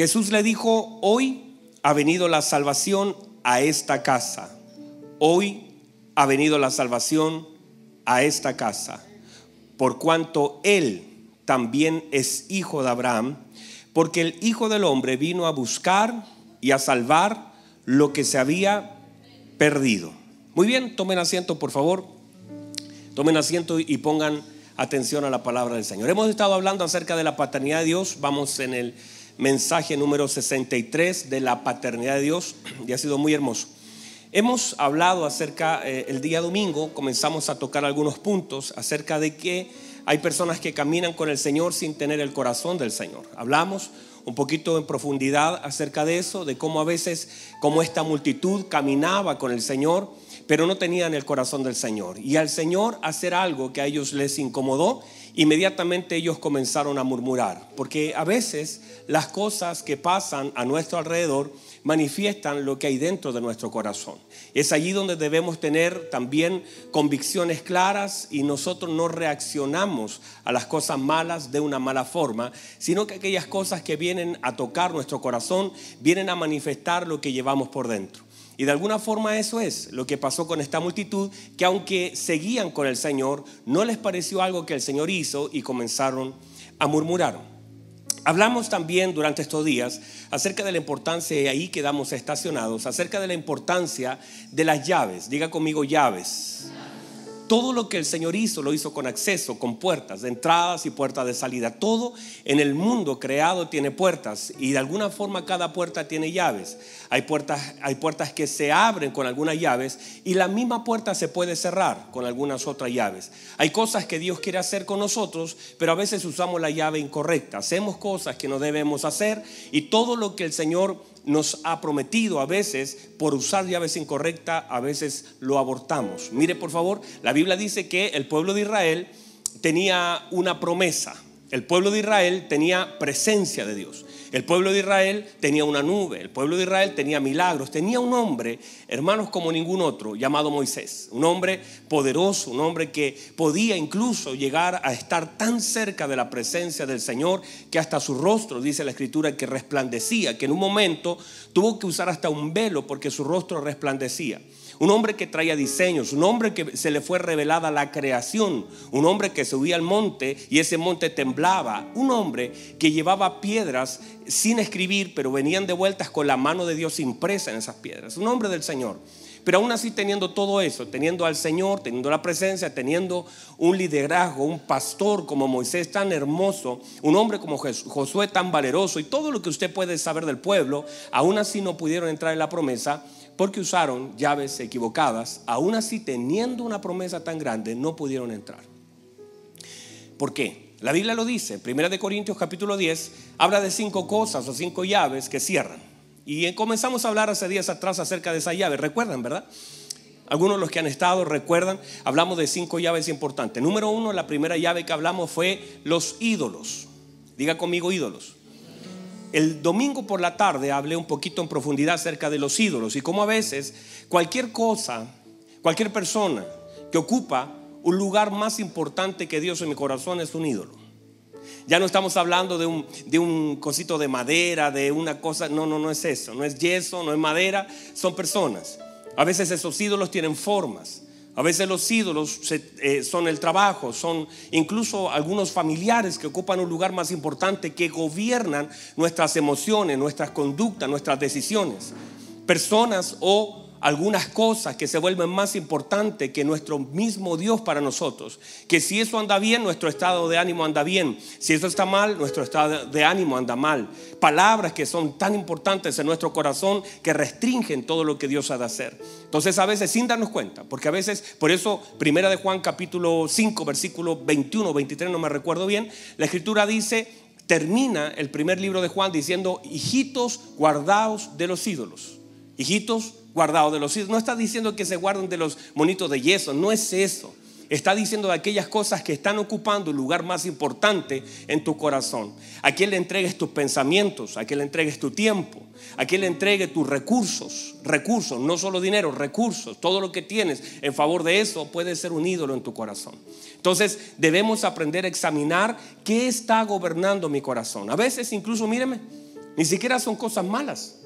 Jesús le dijo, hoy ha venido la salvación a esta casa. Hoy ha venido la salvación a esta casa, por cuanto Él también es hijo de Abraham, porque el Hijo del Hombre vino a buscar y a salvar lo que se había perdido. Muy bien, tomen asiento, por favor. Tomen asiento y pongan atención a la palabra del Señor. Hemos estado hablando acerca de la paternidad de Dios. Vamos en el mensaje número 63 de la paternidad de Dios y ha sido muy hermoso. Hemos hablado acerca, eh, el día domingo comenzamos a tocar algunos puntos acerca de que hay personas que caminan con el Señor sin tener el corazón del Señor. Hablamos un poquito en profundidad acerca de eso, de cómo a veces, como esta multitud caminaba con el Señor, pero no tenían el corazón del Señor. Y al Señor hacer algo que a ellos les incomodó, inmediatamente ellos comenzaron a murmurar, porque a veces las cosas que pasan a nuestro alrededor manifiestan lo que hay dentro de nuestro corazón. Es allí donde debemos tener también convicciones claras y nosotros no reaccionamos a las cosas malas de una mala forma, sino que aquellas cosas que vienen a tocar nuestro corazón vienen a manifestar lo que llevamos por dentro. Y de alguna forma eso es lo que pasó con esta multitud, que aunque seguían con el Señor, no les pareció algo que el Señor hizo y comenzaron a murmurar. Hablamos también durante estos días acerca de la importancia, y ahí quedamos estacionados, acerca de la importancia de las llaves. Diga conmigo llaves. Todo lo que el Señor hizo lo hizo con acceso, con puertas de entradas y puertas de salida. Todo en el mundo creado tiene puertas y de alguna forma cada puerta tiene llaves. Hay puertas, hay puertas que se abren con algunas llaves y la misma puerta se puede cerrar con algunas otras llaves. Hay cosas que Dios quiere hacer con nosotros, pero a veces usamos la llave incorrecta. Hacemos cosas que no debemos hacer y todo lo que el Señor nos ha prometido a veces por usar llaves incorrectas, a veces lo abortamos. Mire por favor, la Biblia dice que el pueblo de Israel tenía una promesa. El pueblo de Israel tenía presencia de Dios. El pueblo de Israel tenía una nube, el pueblo de Israel tenía milagros, tenía un hombre, hermanos como ningún otro, llamado Moisés. Un hombre poderoso, un hombre que podía incluso llegar a estar tan cerca de la presencia del Señor que hasta su rostro, dice la escritura, que resplandecía, que en un momento tuvo que usar hasta un velo porque su rostro resplandecía un hombre que traía diseños, un hombre que se le fue revelada la creación, un hombre que subía al monte y ese monte temblaba, un hombre que llevaba piedras sin escribir, pero venían de vueltas con la mano de Dios impresa en esas piedras, un hombre del Señor. Pero aún así teniendo todo eso, teniendo al Señor, teniendo la presencia, teniendo un liderazgo, un pastor como Moisés tan hermoso, un hombre como Josué tan valeroso y todo lo que usted puede saber del pueblo, aún así no pudieron entrar en la promesa porque usaron llaves equivocadas, aún así teniendo una promesa tan grande, no pudieron entrar. ¿Por qué? La Biblia lo dice, Primera de Corintios capítulo 10, habla de cinco cosas o cinco llaves que cierran. Y comenzamos a hablar hace días atrás acerca de esa llave, recuerdan, ¿verdad? Algunos de los que han estado recuerdan, hablamos de cinco llaves importantes. Número uno, la primera llave que hablamos fue los ídolos. Diga conmigo ídolos. El domingo por la tarde hablé un poquito en profundidad acerca de los ídolos y cómo a veces cualquier cosa, cualquier persona que ocupa un lugar más importante que Dios en mi corazón es un ídolo. Ya no estamos hablando de un, de un cosito de madera, de una cosa, no, no, no es eso, no es yeso, no es madera, son personas. A veces esos ídolos tienen formas. A veces los ídolos eh, son el trabajo, son incluso algunos familiares que ocupan un lugar más importante, que gobiernan nuestras emociones, nuestras conductas, nuestras decisiones. Personas o algunas cosas que se vuelven más importantes que nuestro mismo Dios para nosotros. Que si eso anda bien, nuestro estado de ánimo anda bien. Si eso está mal, nuestro estado de ánimo anda mal. Palabras que son tan importantes en nuestro corazón que restringen todo lo que Dios ha de hacer. Entonces a veces sin darnos cuenta, porque a veces, por eso, primera de Juan capítulo 5, versículo 21, 23, no me recuerdo bien, la escritura dice, termina el primer libro de Juan diciendo, hijitos guardaos de los ídolos. Hijitos guardado de los ídolos. No está diciendo que se guarden de los monitos de yeso, no es eso. Está diciendo de aquellas cosas que están ocupando el lugar más importante en tu corazón. A quien le entregues tus pensamientos, a quien le entregues tu tiempo, a quien le entregue tus recursos, recursos, no solo dinero, recursos, todo lo que tienes en favor de eso puede ser un ídolo en tu corazón. Entonces debemos aprender a examinar qué está gobernando mi corazón. A veces incluso, míreme, Ni siquiera son cosas malas.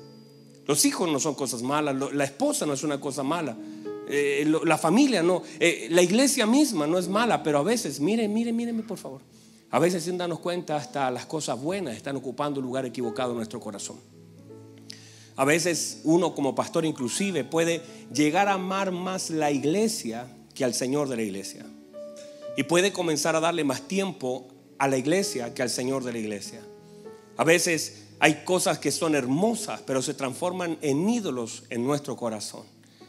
Los hijos no son cosas malas, la esposa no es una cosa mala, eh, la familia no, eh, la iglesia misma no es mala, pero a veces, miren, miren, mírenme por favor, a veces sin darnos cuenta hasta las cosas buenas están ocupando un lugar equivocado en nuestro corazón. A veces uno como pastor inclusive puede llegar a amar más la iglesia que al Señor de la iglesia. Y puede comenzar a darle más tiempo a la iglesia que al Señor de la iglesia. A veces hay cosas que son hermosas, pero se transforman en ídolos en nuestro corazón.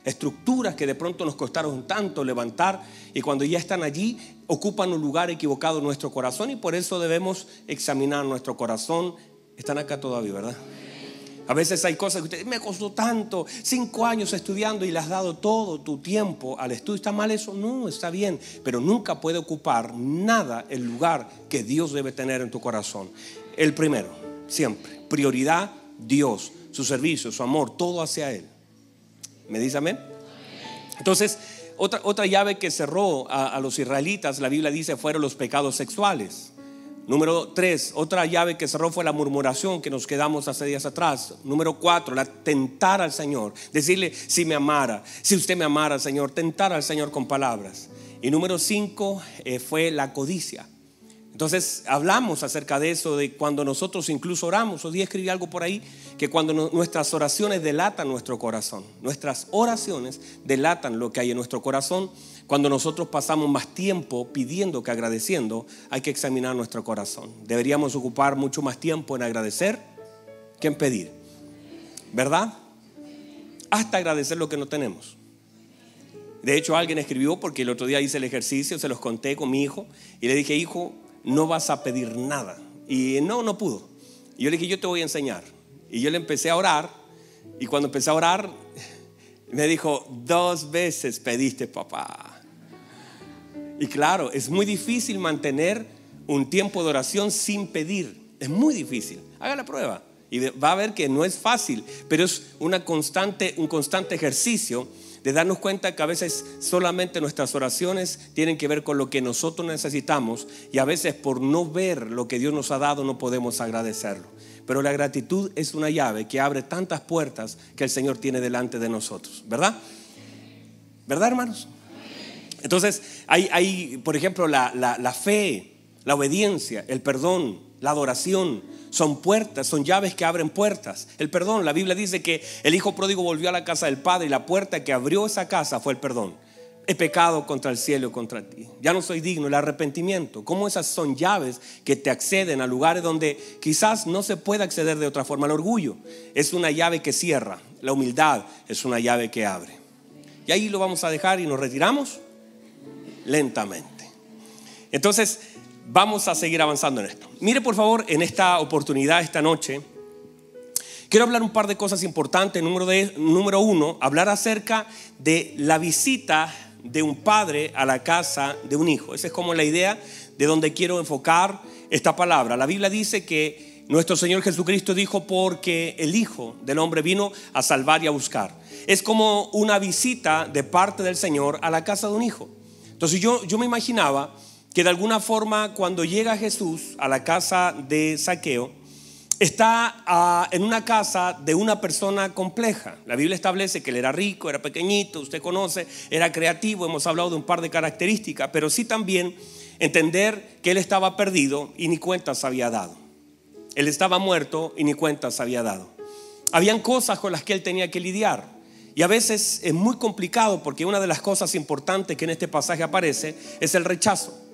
Estructuras que de pronto nos costaron tanto levantar y cuando ya están allí ocupan un lugar equivocado en nuestro corazón y por eso debemos examinar nuestro corazón. Están acá todavía, ¿verdad? A veces hay cosas que usted me costó tanto, cinco años estudiando y le has dado todo tu tiempo al estudio. ¿Está mal eso? No, está bien, pero nunca puede ocupar nada el lugar que Dios debe tener en tu corazón. El primero, siempre. Prioridad, Dios, su servicio, su amor, todo hacia Él. ¿Me dice amén? Entonces, otra, otra llave que cerró a, los israelitas, la Biblia dice, fueron los pecados sexuales. Número tres, otra llave que cerró fue la murmuración que nos quedamos hace días atrás. Número cuatro, la tentar al Señor. Decirle, si me amara, si usted me amara, Señor, tentar al Señor con palabras. Y número cinco eh, fue la codicia. Entonces hablamos acerca de eso, de cuando nosotros incluso oramos. Hoy día escribí algo por ahí, que cuando nuestras oraciones delatan nuestro corazón, nuestras oraciones delatan lo que hay en nuestro corazón. Cuando nosotros pasamos más tiempo pidiendo que agradeciendo, hay que examinar nuestro corazón. Deberíamos ocupar mucho más tiempo en agradecer que en pedir. ¿Verdad? Hasta agradecer lo que no tenemos. De hecho, alguien escribió, porque el otro día hice el ejercicio, se los conté con mi hijo, y le dije, hijo, no vas a pedir nada. Y no, no pudo. Yo le dije, yo te voy a enseñar. Y yo le empecé a orar. Y cuando empecé a orar, me dijo, dos veces pediste papá. Y claro, es muy difícil mantener un tiempo de oración sin pedir. Es muy difícil. Haga la prueba. Y va a ver que no es fácil, pero es una constante, un constante ejercicio de darnos cuenta que a veces solamente nuestras oraciones tienen que ver con lo que nosotros necesitamos y a veces por no ver lo que Dios nos ha dado no podemos agradecerlo. Pero la gratitud es una llave que abre tantas puertas que el Señor tiene delante de nosotros, ¿verdad? ¿Verdad, hermanos? Entonces, hay, hay por ejemplo, la, la fe, la obediencia, el perdón, la adoración, son puertas, son llaves que abren puertas. El perdón, la Biblia dice que el hijo pródigo volvió a la casa del padre y la puerta que abrió esa casa fue el perdón. He pecado contra el cielo y contra ti. Ya no soy digno, el arrepentimiento. ¿Cómo esas son llaves que te acceden a lugares donde quizás no se puede acceder de otra forma? El orgullo es una llave que cierra, la humildad es una llave que abre. Y ahí lo vamos a dejar y nos retiramos lentamente. Entonces, vamos a seguir avanzando en esto. Mire por favor en esta oportunidad, esta noche, quiero hablar un par de cosas importantes. Número, uno, hablar acerca de la visita de un padre a la casa de un hijo. Esa es como la idea de donde quiero enfocar esta palabra. La Biblia dice que nuestro Señor Jesucristo dijo porque el Hijo del Hombre vino a salvar y a buscar. Es como una visita de parte del Señor a la casa de un hijo. Entonces yo, yo me imaginaba que de alguna forma cuando llega Jesús a la casa de Saqueo, está ah, en una casa de una persona compleja. La Biblia establece que él era rico, era pequeñito, usted conoce, era creativo, hemos hablado de un par de características, pero sí también entender que él estaba perdido y ni cuentas había dado. Él estaba muerto y ni cuentas había dado. Habían cosas con las que él tenía que lidiar. Y a veces es muy complicado porque una de las cosas importantes que en este pasaje aparece es el rechazo.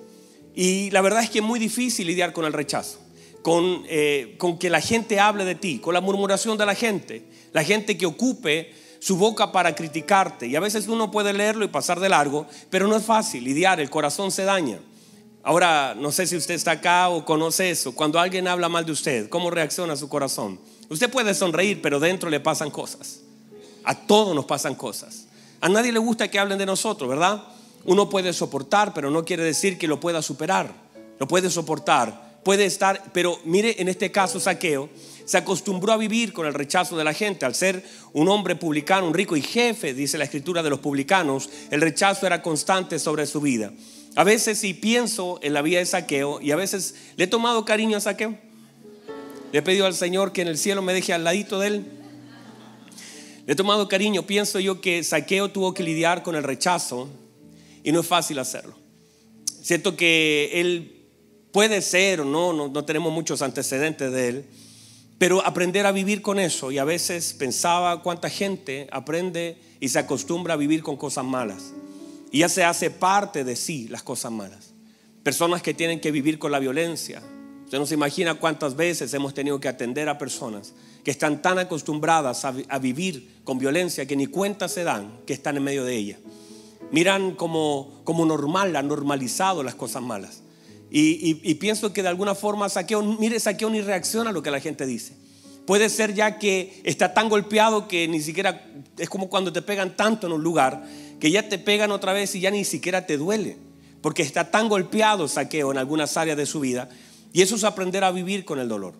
Y la verdad es que es muy difícil lidiar con el rechazo, con, eh, con que la gente hable de ti, con la murmuración de la gente, la gente que ocupe su boca para criticarte. Y a veces uno puede leerlo y pasar de largo, pero no es fácil lidiar, el corazón se daña. Ahora, no sé si usted está acá o conoce eso. Cuando alguien habla mal de usted, ¿cómo reacciona su corazón? Usted puede sonreír, pero dentro le pasan cosas. A todos nos pasan cosas. A nadie le gusta que hablen de nosotros, ¿verdad? Uno puede soportar, pero no quiere decir que lo pueda superar. Lo puede soportar, puede estar, pero mire en este caso Saqueo se acostumbró a vivir con el rechazo de la gente. Al ser un hombre publicano, un rico y jefe, dice la escritura de los publicanos, el rechazo era constante sobre su vida. A veces si pienso en la vida de Saqueo y a veces le he tomado cariño a Saqueo. Le he pedido al Señor que en el cielo me deje al ladito de Él. Le he tomado cariño. Pienso yo que Saqueo tuvo que lidiar con el rechazo y no es fácil hacerlo. Siento que Él puede ser o no, no, no tenemos muchos antecedentes de Él, pero aprender a vivir con eso. Y a veces pensaba cuánta gente aprende y se acostumbra a vivir con cosas malas. Y ya se hace parte de sí las cosas malas. Personas que tienen que vivir con la violencia. Usted no se imagina cuántas veces hemos tenido que atender a personas que están tan acostumbradas a, vivir con violencia que ni cuenta se dan que están en medio de ella. Miran como, como normal, han normalizado las cosas malas. Y, pienso que de alguna forma Saqueo, mire, Saqueo ni reacciona a lo que la gente dice. Puede ser ya que está tan golpeado que ni siquiera, es como cuando te pegan tanto en un lugar, que ya te pegan otra vez y ya ni siquiera te duele. Porque está tan golpeado Saqueo en algunas áreas de su vida. Y eso es aprender a vivir con el dolor.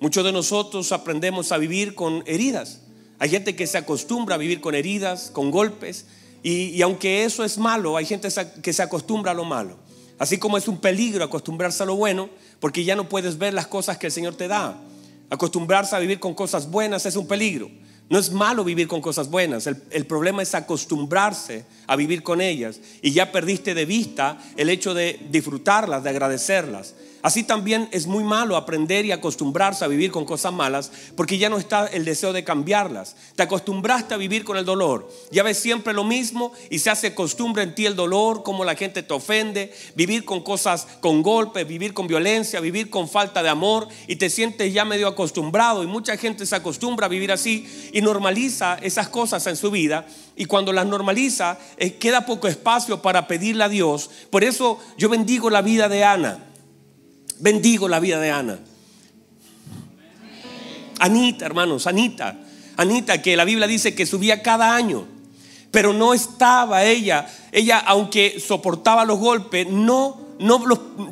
Muchos de nosotros aprendemos a vivir con heridas. Hay gente que se acostumbra a vivir con heridas, con golpes. Y, aunque eso es malo, hay gente que se acostumbra a lo malo. Así como es un peligro acostumbrarse a lo bueno, porque ya no puedes ver las cosas que el Señor te da. Acostumbrarse a vivir con cosas buenas es un peligro. No es malo vivir con cosas buenas, el, problema es acostumbrarse a vivir con ellas y ya perdiste de vista el hecho de disfrutarlas, de agradecerlas. Así también es muy malo aprender y acostumbrarse a vivir con cosas malas porque ya no está el deseo de cambiarlas. Te acostumbraste a vivir con el dolor. Ya ves siempre lo mismo y se hace costumbre en ti el dolor, como la gente te ofende, vivir con cosas, con golpes, vivir con violencia, vivir con falta de amor y te sientes ya medio acostumbrado y mucha gente se acostumbra a vivir así y normaliza esas cosas en su vida y cuando las normaliza eh, queda poco espacio para pedirle a Dios. Por eso yo bendigo la vida de Ana. Bendigo la vida de Ana. Anita, hermanos, Anita. Anita, que la Biblia dice que subía cada año, pero no estaba ella. Ella, aunque soportaba los golpes, no, no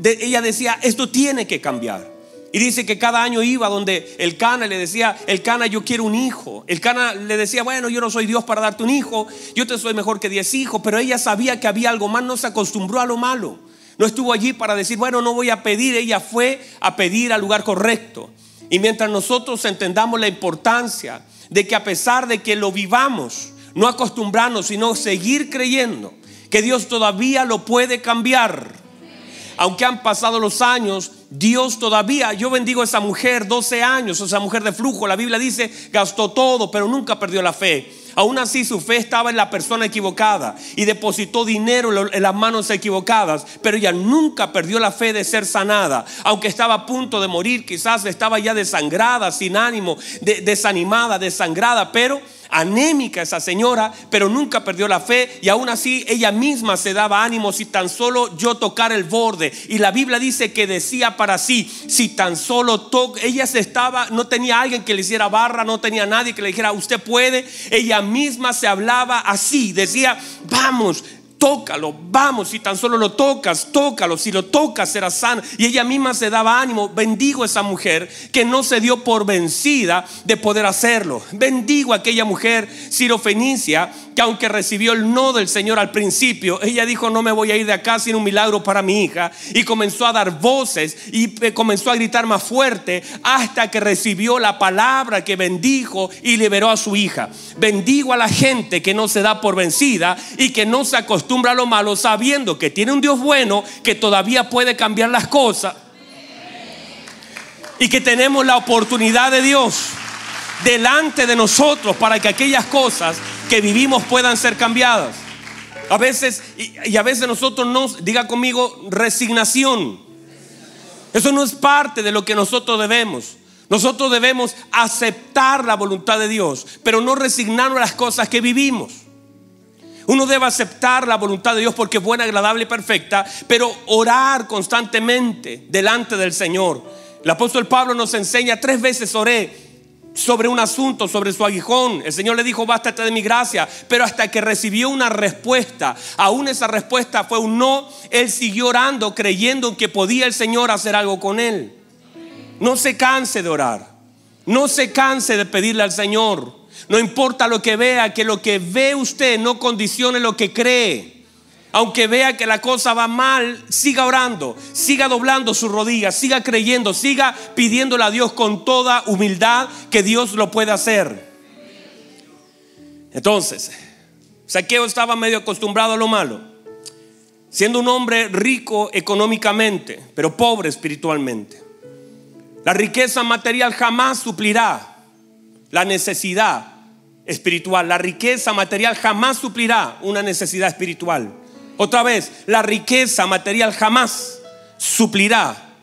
ella decía, esto tiene que cambiar. Y dice que cada año iba donde el Cana le decía, el Cana yo quiero un hijo. El Cana le decía, bueno, yo no soy Dios para darte un hijo, yo te soy mejor que diez hijos, pero ella sabía que había algo más, no se acostumbró a lo malo. No estuvo allí para decir, bueno, no voy a pedir. Ella fue a pedir al lugar correcto. Y mientras nosotros entendamos la importancia de que a pesar de que lo vivamos, no acostumbrarnos, sino seguir creyendo que Dios todavía lo puede cambiar. Aunque han pasado los años, Dios todavía, yo bendigo a esa mujer, 12 años, esa mujer de flujo, la Biblia dice, gastó todo, pero nunca perdió la fe. Aún así su fe estaba en la persona equivocada y depositó dinero en las manos equivocadas, pero ella nunca perdió la fe de ser sanada. Aunque estaba a punto de morir, quizás estaba ya desangrada, sin ánimo, desanimada, desangrada, pero anémica esa señora, pero nunca perdió la fe y aún así ella misma se daba ánimo si tan solo yo tocar el borde. Y la Biblia dice que decía para sí, si tan solo toco, ella se estaba, no tenía alguien que le hiciera barra, no tenía nadie que le dijera, usted puede, ella misma se hablaba así, decía, vamos, tócalo, vamos, si tan solo lo tocas, tócalo, si lo tocas será sano. Y ella misma se daba ánimo, bendigo a esa mujer que no se dio por vencida de poder hacerlo. Bendigo a aquella mujer sirofenicia que aunque recibió el no del Señor al principio, ella dijo, no me voy a ir de acá sin un milagro para mi hija. Y comenzó a dar voces y comenzó a gritar más fuerte hasta que recibió la palabra que bendijo y liberó a su hija. Bendigo a la gente que no se da por vencida y que no se acostumbra a sabiendo que tiene un Dios bueno que todavía puede cambiar las cosas. Y que tenemos la oportunidad de Dios delante de nosotros para que aquellas cosas que vivimos puedan ser cambiadas. A veces, y, a veces nosotros no, diga conmigo, resignación. Eso no es parte de lo que nosotros debemos. Nosotros debemos aceptar la voluntad de Dios, pero no resignarnos a las cosas que vivimos. Uno debe aceptar la voluntad de Dios porque es buena, agradable y perfecta, pero orar constantemente delante del Señor. El apóstol Pablo nos enseña, tres veces oré sobre un asunto, sobre su aguijón. El Señor le dijo, bástate de mi gracia. Pero hasta que recibió una respuesta, aún esa respuesta fue un no, él siguió orando creyendo que podía el Señor hacer algo con él. No se canse de orar. No se canse de pedirle al Señor. No importa lo que vea, que lo que ve usted no condicione lo que cree. Aunque vea que la cosa va mal, siga orando, siga doblando sus rodillas, siga creyendo, siga pidiéndole a Dios con toda humildad que Dios lo puede hacer. Entonces, Saqueo estaba medio acostumbrado a lo malo, siendo un hombre rico económicamente, pero pobre espiritualmente. La riqueza material jamás suplirá la necesidad espiritual. La riqueza material jamás suplirá una necesidad espiritual. Otra vez, la riqueza material jamás suplirá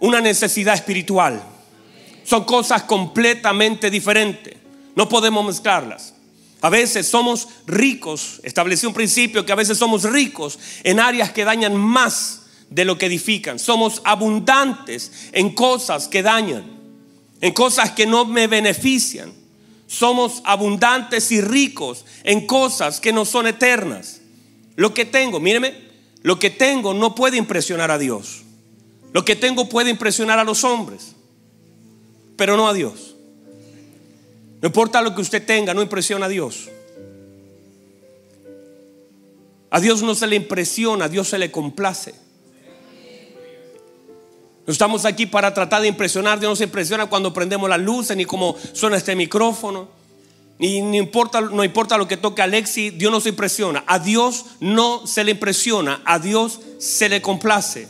una necesidad espiritual. Son cosas completamente diferentes. No podemos mezclarlas. A veces somos ricos, establecí un principio que a veces somos ricos en áreas que dañan más de lo que edifican. Somos abundantes en cosas que dañan, en cosas que no me benefician. Somos abundantes y ricos en cosas que no son eternas. Lo que tengo, míreme, lo que tengo no puede impresionar a Dios. Lo que tengo puede impresionar a los hombres, pero no a Dios. No importa lo que usted tenga, no impresiona a Dios. A Dios no se le impresiona, a Dios se le complace. No estamos aquí para tratar de impresionar. Dios no se impresiona cuando prendemos las luces, ni cómo suena este micrófono. Ni, ni, importa, no importa lo que toque Alexi, Dios no se impresiona. A Dios no se le impresiona, a Dios se le complace.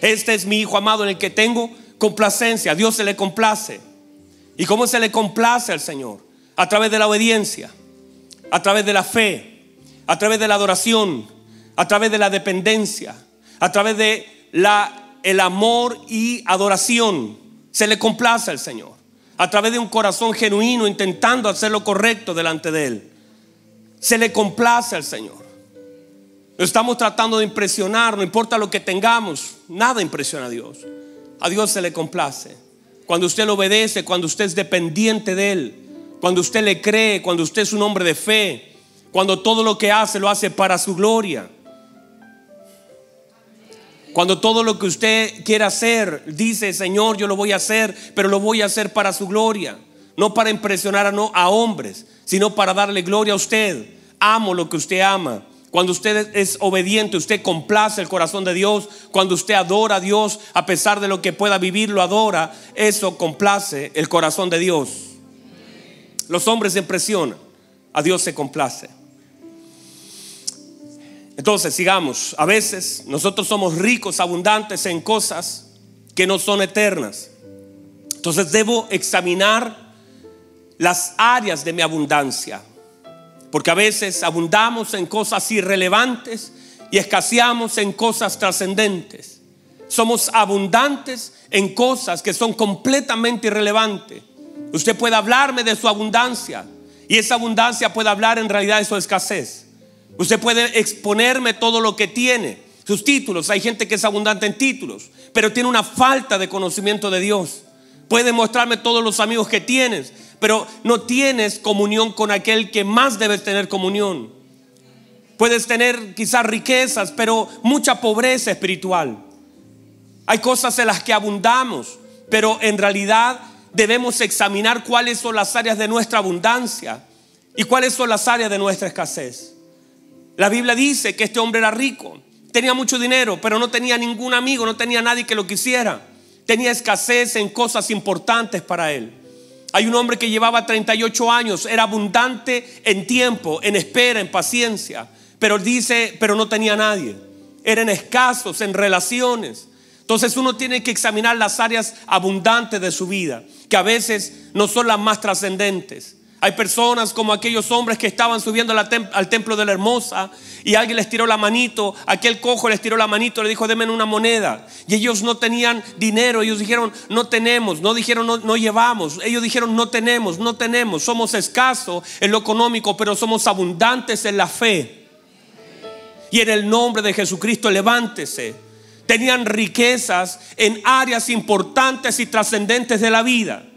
Este es mi hijo amado en el que tengo complacencia, a Dios se le complace. ¿Y cómo se le complace al Señor? A través de la obediencia, a través de la fe, a través de la adoración, a través de la dependencia, a través de la el amor y adoración. Se le complace al Señor. A través de un corazón genuino intentando hacer lo correcto delante de Él. Se le complace al Señor. Estamos tratando de impresionar, no importa lo que tengamos, nada impresiona a Dios. A Dios se le complace. Cuando usted le obedece, cuando usted es dependiente de Él, cuando usted le cree, cuando usted es un hombre de fe, cuando todo lo que hace lo hace para su gloria. Cuando todo lo que usted quiere hacer, dice, Señor, yo lo voy a hacer, pero lo voy a hacer para su gloria. No para impresionar a hombres, sino para darle gloria a usted. Amo lo que usted ama. Cuando usted es obediente, usted complace el corazón de Dios. Cuando usted adora a Dios, a pesar de lo que pueda vivir, lo adora. Eso complace el corazón de Dios. Los hombres se impresionan, a Dios se complace. Entonces, sigamos. A veces nosotros somos ricos, abundantes en cosas que no son eternas. Entonces debo examinar las áreas de mi abundancia. Porque a veces abundamos en cosas irrelevantes y escaseamos en cosas trascendentes. Somos abundantes en cosas que son completamente irrelevantes. Usted puede hablarme de su abundancia y esa abundancia puede hablar en realidad de su escasez. Usted puede exponerme todo lo que tiene, sus títulos. Hay gente que es abundante en títulos, pero tiene una falta de conocimiento de Dios. Puede mostrarme todos los amigos que tienes, pero no tienes comunión con aquel que más debes tener comunión. Puedes tener quizás riquezas, pero mucha pobreza espiritual. Hay cosas en las que abundamos, pero en realidad debemos examinar cuáles son las áreas de nuestra abundancia y cuáles son las áreas de nuestra escasez. La Biblia dice que este hombre era rico, tenía mucho dinero, pero no tenía ningún amigo, no tenía nadie que lo quisiera. Tenía escasez en cosas importantes para él. Hay un hombre que llevaba 38 años, era abundante en tiempo, en espera, en paciencia, pero dice, pero no tenía nadie. Eran escasos en relaciones. Entonces uno tiene que examinar las áreas abundantes de su vida, que a veces no son las más trascendentes. Hay personas como aquellos hombres que estaban subiendo al templo de la hermosa y alguien les tiró la manito, aquel cojo les tiró la manito, le dijo, denme una moneda. Y ellos no tenían dinero, ellos dijeron, no tenemos, no dijeron, no, no llevamos, ellos dijeron, no tenemos, no tenemos, somos escasos en lo económico, pero somos abundantes en la fe. Y en el nombre de Jesucristo, levántese. Tenían riquezas en áreas importantes y trascendentes de la vida.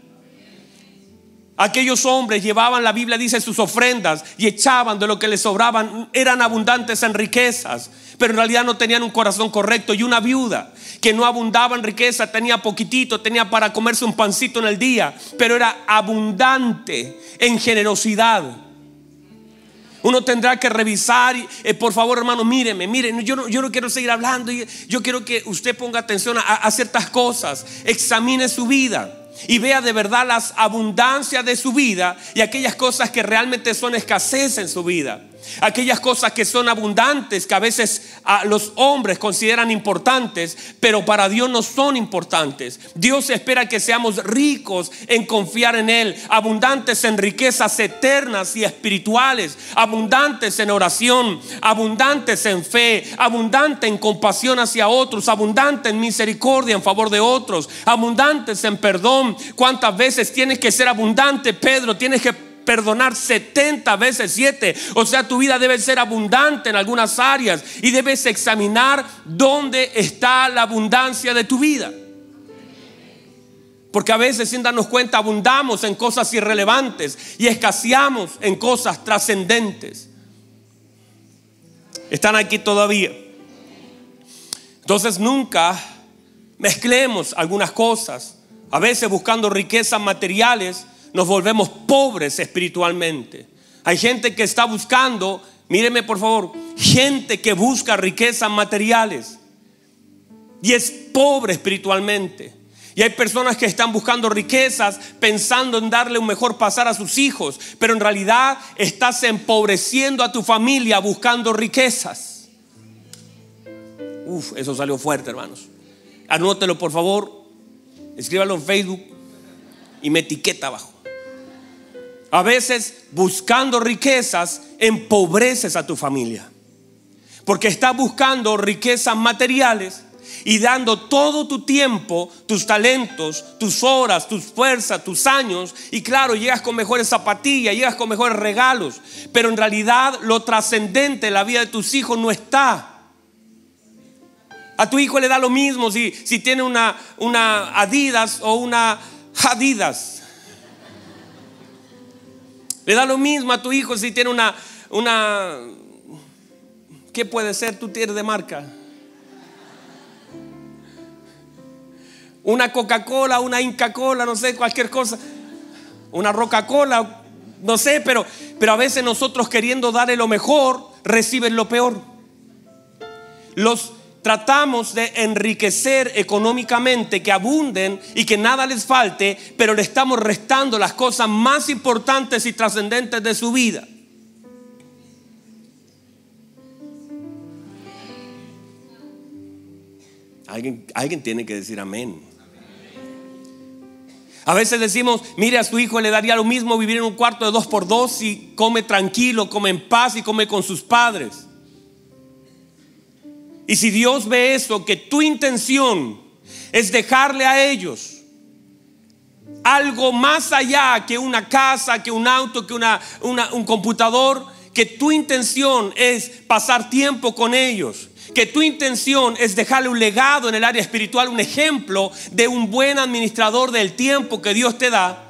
Aquellos hombres llevaban, la Biblia dice, sus ofrendas y echaban de lo que les sobraban, eran abundantes en riquezas, pero en realidad no tenían un corazón correcto. Y una viuda que no abundaba en riqueza, tenía poquitito, tenía para comerse un pancito en el día, pero era abundante en generosidad. Uno tendrá que revisar, eh, por favor hermano, míreme, miren, yo no, yo no quiero seguir hablando, yo quiero que usted ponga atención a ciertas cosas, examine su vida y vea de verdad las abundancias de su vida y aquellas cosas que realmente son escasez en su vida. Aquellas cosas que son abundantes, que a veces a los hombres consideran importantes, pero para Dios no son importantes. Dios espera que seamos ricos en confiar en Él, abundantes en riquezas eternas y espirituales, abundantes en oración, abundantes en fe, abundantes en compasión hacia otros, abundantes en misericordia en favor de otros, abundantes en perdón. ¿Cuántas veces tienes que ser abundante, Pedro? Tienes que perdonar 70 veces 7. O sea, tu vida debe ser abundante en algunas áreas y debes examinar dónde está la abundancia de tu vida. Porque a veces sin darnos cuenta abundamos en cosas irrelevantes y escaseamos en cosas trascendentes. ¿Están aquí todavía? Entonces nunca mezclemos algunas cosas, a veces buscando riquezas materiales nos volvemos pobres espiritualmente. Hay gente que está buscando, míreme por favor, gente que busca riquezas materiales y es pobre espiritualmente. Y hay personas que están buscando riquezas pensando en darle un mejor pasar a sus hijos, pero en realidad estás empobreciendo a tu familia buscando riquezas. Uf, eso salió fuerte, hermanos. Anótelo, por favor. Escríbalo en Facebook y me etiqueta abajo. A veces buscando riquezas empobreces a tu familia. Porque estás buscando riquezas materiales y dando todo tu tiempo, tus talentos, tus horas, tus fuerzas, tus años. Y claro, llegas con mejores zapatillas, llegas con mejores regalos. Pero en realidad lo trascendente en la vida de tus hijos no está. A tu hijo le da lo mismo si, si tiene una, una Adidas o una Adidas. Le da lo mismo a tu hijo si tiene una, una, ¿qué puede ser? Tú tienes de marca. Una Coca-Cola, una Inca-Cola, no sé, cualquier cosa. Una Roca-Cola, no sé, pero, pero a veces nosotros queriendo darle lo mejor, reciben lo peor. Los tratamos de enriquecer económicamente, que abunden y que nada les falte, pero le estamos restando las cosas más importantes y trascendentes de su vida. Alguien, alguien tiene que decir amén. A veces decimos, mire a su hijo le daría lo mismo vivir en un cuarto de dos por dos y come tranquilo, come en paz y come con sus padres. Y si Dios ve eso, que tu intención es dejarle a ellos algo más allá que una casa, que un auto, que una, un computador, que tu intención es pasar tiempo con ellos, que tu intención es dejarle un legado en el área espiritual, un ejemplo de un buen administrador del tiempo que Dios te da,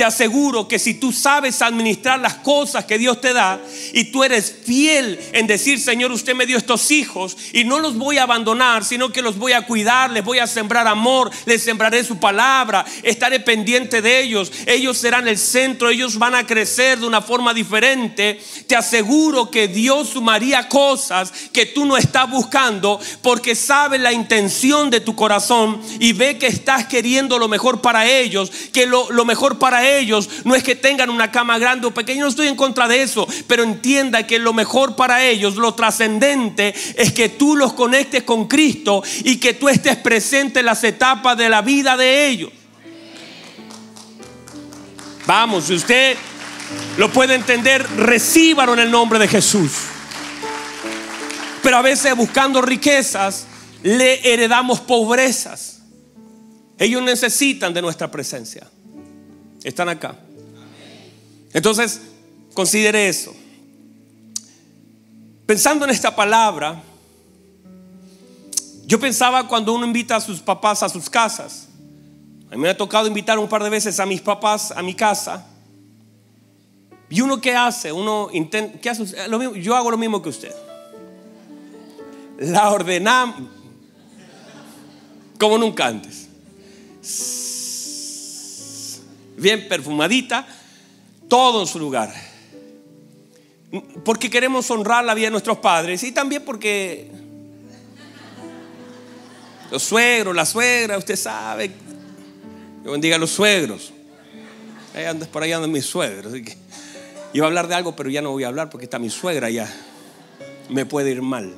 te aseguro que si tú sabes administrar las cosas que Dios te da y tú eres fiel en decir, Señor, usted me dio estos hijos y no los voy a abandonar, sino que los voy a cuidar, les voy a sembrar amor, les sembraré su palabra, estaré pendiente de ellos, ellos serán el centro, ellos van a crecer de una forma diferente. Te aseguro que Dios sumaría cosas que tú no estás buscando porque sabe la intención de tu corazón y ve que estás queriendo lo mejor para ellos, que lo, lo mejor para ellos ellos no es que tengan una cama grande o pequeña, no estoy en contra de eso, pero entienda que lo mejor para ellos, lo trascendente, es que tú los conectes con Cristo y que tú estés presente en las etapas de la vida de ellos. Vamos, si usted lo puede entender, recíbalo en el nombre de Jesús. Pero a veces buscando riquezas, le heredamos pobrezas. Ellos necesitan de nuestra presencia. Están acá. Entonces, considere eso. Pensando en esta palabra, yo pensaba cuando uno invita a sus papás a sus casas. A mí me ha tocado invitar un par de veces a mis papás a mi casa. ¿Y uno qué hace? Uno intenta, ¿qué hace? yo hago lo mismo que usted. La ordenamos como nunca antes bien perfumadita, todo en su lugar. porque queremos honrar la vida de nuestros padres y también porque los suegros, la suegra, usted sabe. Yo bendiga a los suegros. Ahí por ahí andan mis suegros. Así que iba a hablar de algo, pero ya no voy a hablar porque está mi suegra ya. Me puede ir mal.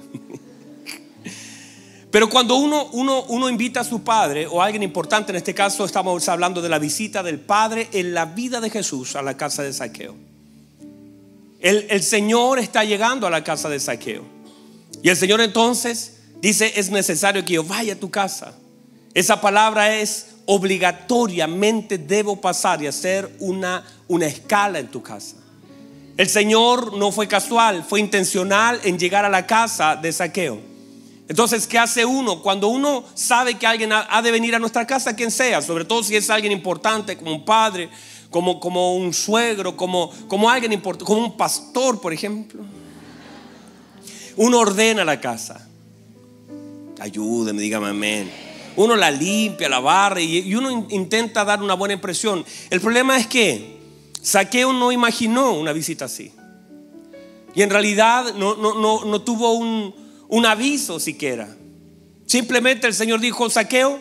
Pero cuando uno, uno, uno invita a su padre o a alguien importante, en este caso estamos hablando de la visita del padre en la vida de Jesús a la casa de Saqueo. El, el Señor está llegando a la casa de Saqueo. Y el Señor entonces dice, es necesario que yo vaya a tu casa. Esa palabra es obligatoriamente debo pasar y hacer una, una escala en tu casa. El Señor no fue casual, fue intencional en llegar a la casa de Saqueo. Entonces, ¿qué hace uno? Cuando uno sabe que alguien ha de venir a nuestra casa, quien sea, sobre todo si es alguien importante, como un padre, como, como un suegro, como, como alguien importante, como un pastor, por ejemplo. Uno ordena la casa. Ayúdeme, dígame amén. Uno la limpia, la barra y, uno intenta dar una buena impresión. El problema es que Saqueo no imaginó una visita así. Y en realidad no, no, no, no tuvo un, un aviso siquiera. Simplemente el Señor dijo, saqueo,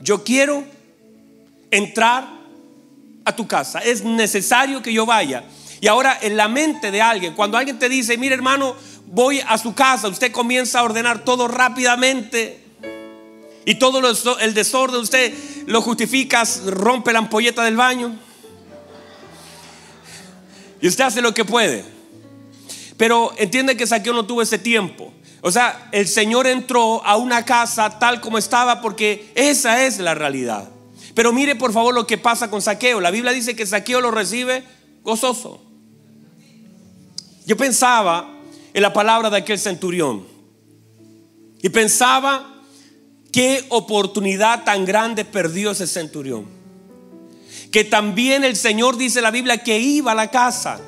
yo quiero entrar a tu casa. Es necesario que yo vaya. Y ahora en la mente de alguien, cuando alguien te dice, mire hermano, voy a su casa, usted comienza a ordenar todo rápidamente. Y todo el desorden usted lo justifica, rompe la ampolleta del baño. Y usted hace lo que puede. Pero entiende que Saqueo no tuvo ese tiempo. O sea, el Señor entró a una casa tal como estaba porque esa es la realidad. Pero mire por favor lo que pasa con Saqueo. La Biblia dice que Saqueo lo recibe gozoso. Yo pensaba en la palabra de aquel centurión y pensaba qué oportunidad tan grande perdió ese centurión. Que también el Señor dice la Biblia que iba a la casa,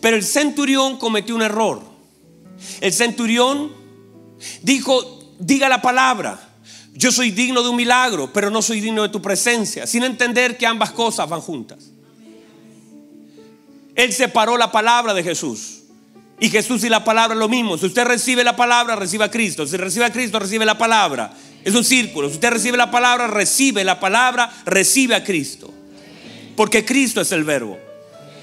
pero el centurión cometió un error. El centurión dijo, diga la palabra. Yo soy digno de un milagro, pero no soy digno de tu presencia, sin entender que ambas cosas van juntas. Él separó la palabra de Jesús. Y Jesús y la palabra es lo mismo. Si usted recibe la palabra, recibe a Cristo. Si recibe a Cristo, recibe la palabra. Es un círculo. Si usted recibe la palabra, recibe la palabra, recibe a Cristo. Porque Cristo es el verbo.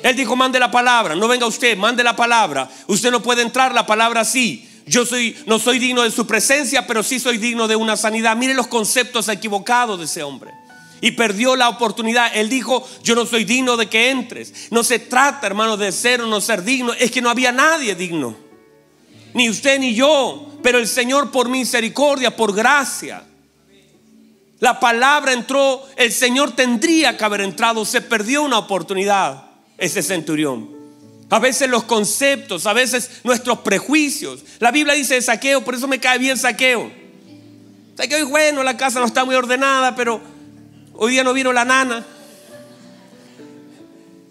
Él dijo, mande la palabra, no venga usted, mande la palabra. Usted no puede entrar la palabra así. Yo soy, no soy digno de su presencia, pero sí soy digno de una sanidad. Mire los conceptos equivocados de ese hombre. Y perdió la oportunidad. Él dijo, yo no soy digno de que entres. No se trata, hermano, de ser o no ser digno. Es que no había nadie digno. Ni usted ni yo. Pero el Señor por misericordia, por gracia. La palabra entró, el Señor tendría que haber entrado. Se perdió una oportunidad ese centurión. A veces los conceptos, a veces nuestros prejuicios. La Biblia dice de saqueo, por eso me cae bien saqueo. Saqueo es bueno, la casa no está muy ordenada, pero hoy día no vino la nana.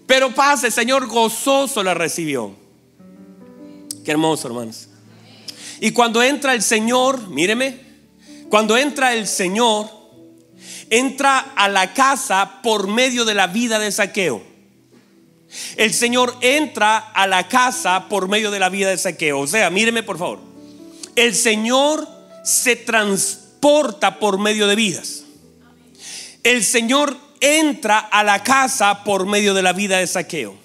Pero pase, Señor gozoso la recibió. Qué hermoso, hermanos. Y cuando entra el Señor, míreme, cuando entra el Señor, entra a la casa por medio de la vida de saqueo. El Señor entra a la casa por medio de la vida de saqueo. O sea, míreme por favor. El Señor se transporta por medio de vidas. El Señor entra a la casa por medio de la vida de saqueo.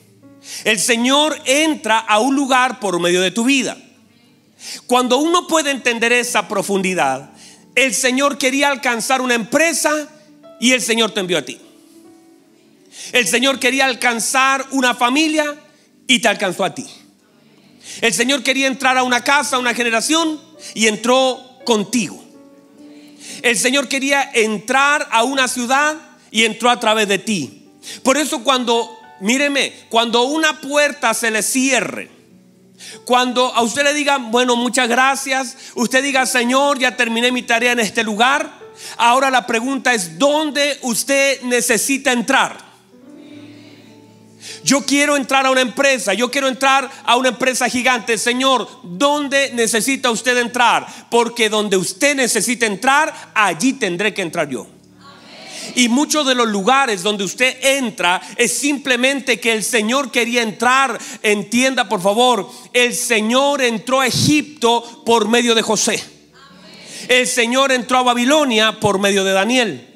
El Señor entra a un lugar por medio de tu vida. Cuando uno puede entender esa profundidad, el Señor quería alcanzar una empresa y el Señor te envió a ti. El Señor quería alcanzar una familia y te alcanzó a ti. El Señor quería entrar a una casa, a una generación y entró contigo. El Señor quería entrar a una ciudad y entró a través de ti. Por eso cuando, míreme, cuando una puerta se le cierre, cuando a usted le digan, bueno, muchas gracias, usted diga, Señor, ya terminé mi tarea en este lugar, ahora la pregunta es, ¿dónde usted necesita entrar? Yo quiero entrar a una empresa, yo quiero entrar a una empresa gigante. Señor, ¿dónde necesita usted entrar? Porque donde usted necesita entrar, allí tendré que entrar yo. Y muchos de los lugares donde usted entra es simplemente que el Señor quería entrar. Entienda, por favor, el Señor entró a Egipto por medio de José. El Señor entró a Babilonia por medio de Daniel.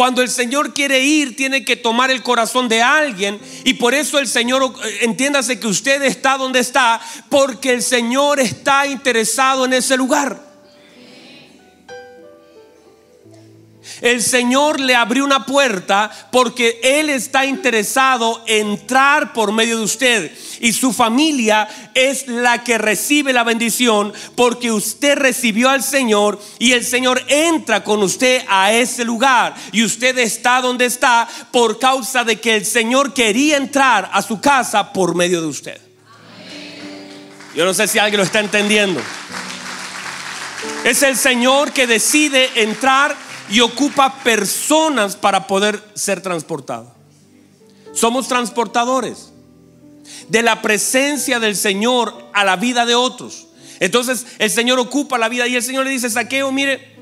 Cuando el Señor quiere ir, tiene que tomar el corazón de alguien. Y por eso el Señor, entiéndase que usted está donde está, porque el Señor está interesado en ese lugar. El Señor le abrió una puerta porque Él está interesado en entrar por medio de usted. Y su familia es la que recibe la bendición porque usted recibió al Señor y el Señor entra con usted a ese lugar. Y usted está donde está por causa de que el Señor quería entrar a su casa por medio de usted. Yo no sé si alguien lo está entendiendo. Es el Señor que decide entrar y ocupa personas para poder ser transportado. Somos transportadores de la presencia del Señor a la vida de otros. Entonces el Señor ocupa la vida y el Señor le dice, saqueo, mire,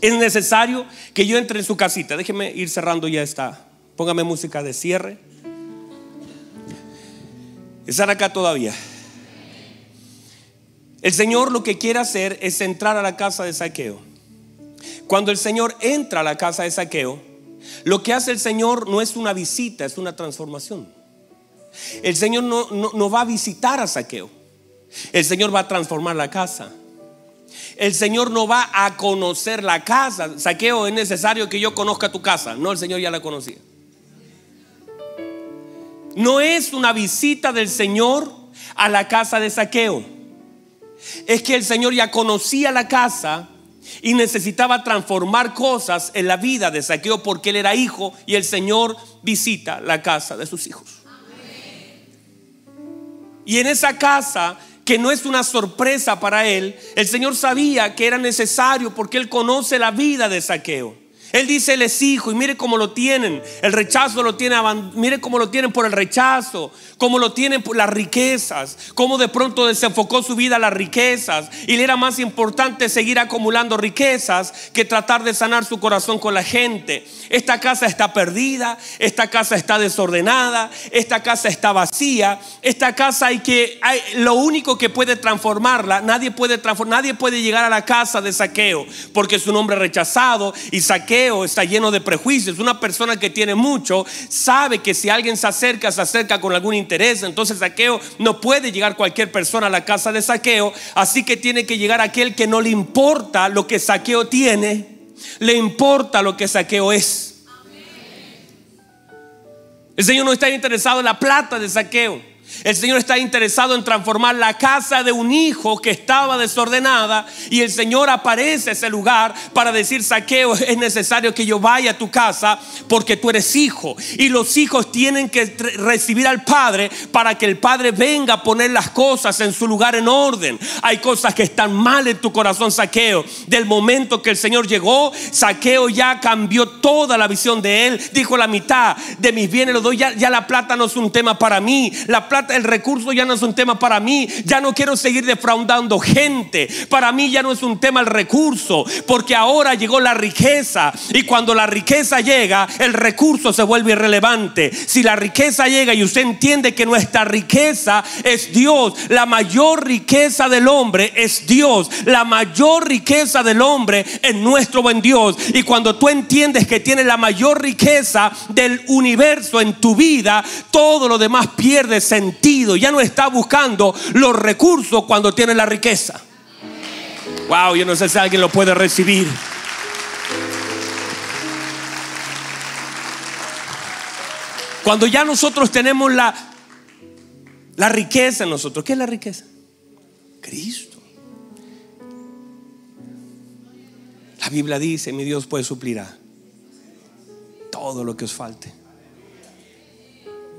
es necesario que yo entre en su casita. Déjeme ir cerrando ya esta. Póngame música de cierre. Están acá todavía. El Señor lo que quiere hacer es entrar a la casa de saqueo. Cuando el Señor entra a la casa de saqueo, lo que hace el Señor no es una visita, es una transformación. El Señor no, va a visitar a saqueo. El Señor va a transformar la casa. El Señor no va a conocer la casa. Saqueo, es necesario que yo conozca tu casa. No, el Señor ya la conocía. No es una visita del Señor a la casa de saqueo. Es que el Señor ya conocía la casa y necesitaba transformar cosas en la vida de Saqueo porque él era hijo y el Señor visita la casa de sus hijos. Y en esa casa, que no es una sorpresa para él, el Señor sabía que era necesario porque él conoce la vida de Saqueo. Él dice, él es hijo y mire cómo lo tienen. El rechazo lo tiene, mire cómo lo tienen por el rechazo, cómo lo tienen por las riquezas, cómo de pronto desenfocó su vida a las riquezas y le era más importante seguir acumulando riquezas que tratar de sanar su corazón con la gente. Esta casa está perdida, esta casa está desordenada, esta casa está vacía, esta casa hay que, hay, lo único que puede transformarla, nadie puede nadie puede llegar a la casa de saqueo porque es un hombre rechazado y saqueo está lleno de prejuicios. Una persona que tiene mucho sabe que si alguien se acerca, se acerca con algún interés. Entonces saqueo no puede llegar cualquier persona a la casa de saqueo. Así que tiene que llegar aquel que no le importa lo que saqueo tiene, le importa lo que saqueo es. El Señor no está interesado en la plata de saqueo. El Señor está interesado en transformar la casa de un hijo que estaba desordenada y el Señor aparece a ese lugar para decir, saqueo, es necesario que yo vaya a tu casa porque tú eres hijo. Y los hijos tienen que recibir al Padre para que el Padre venga a poner las cosas en su lugar en orden. Hay cosas que están mal en tu corazón, saqueo. Del momento que el Señor llegó, saqueo ya cambió toda la visión de él. Dijo la mitad de mis bienes lo doy, ya, ya la plata no es un tema para mí. La plata el recurso ya no es un tema para mí. Ya no quiero seguir defraudando gente. Para mí ya no es un tema el recurso, porque ahora llegó la riqueza. Y cuando la riqueza llega, el recurso se vuelve irrelevante. Si la riqueza llega y usted entiende que nuestra riqueza es Dios, la mayor riqueza del hombre es Dios. La mayor riqueza del hombre es nuestro buen Dios. Y cuando tú entiendes que tienes la mayor riqueza del universo en tu vida, todo lo demás pierde sentido ya no está buscando los recursos cuando tiene la riqueza. Wow, yo no sé si alguien lo puede recibir. Cuando ya nosotros tenemos la, la riqueza en nosotros, ¿qué es la riqueza? Cristo. La Biblia dice, mi Dios puede suplir todo lo que os falte,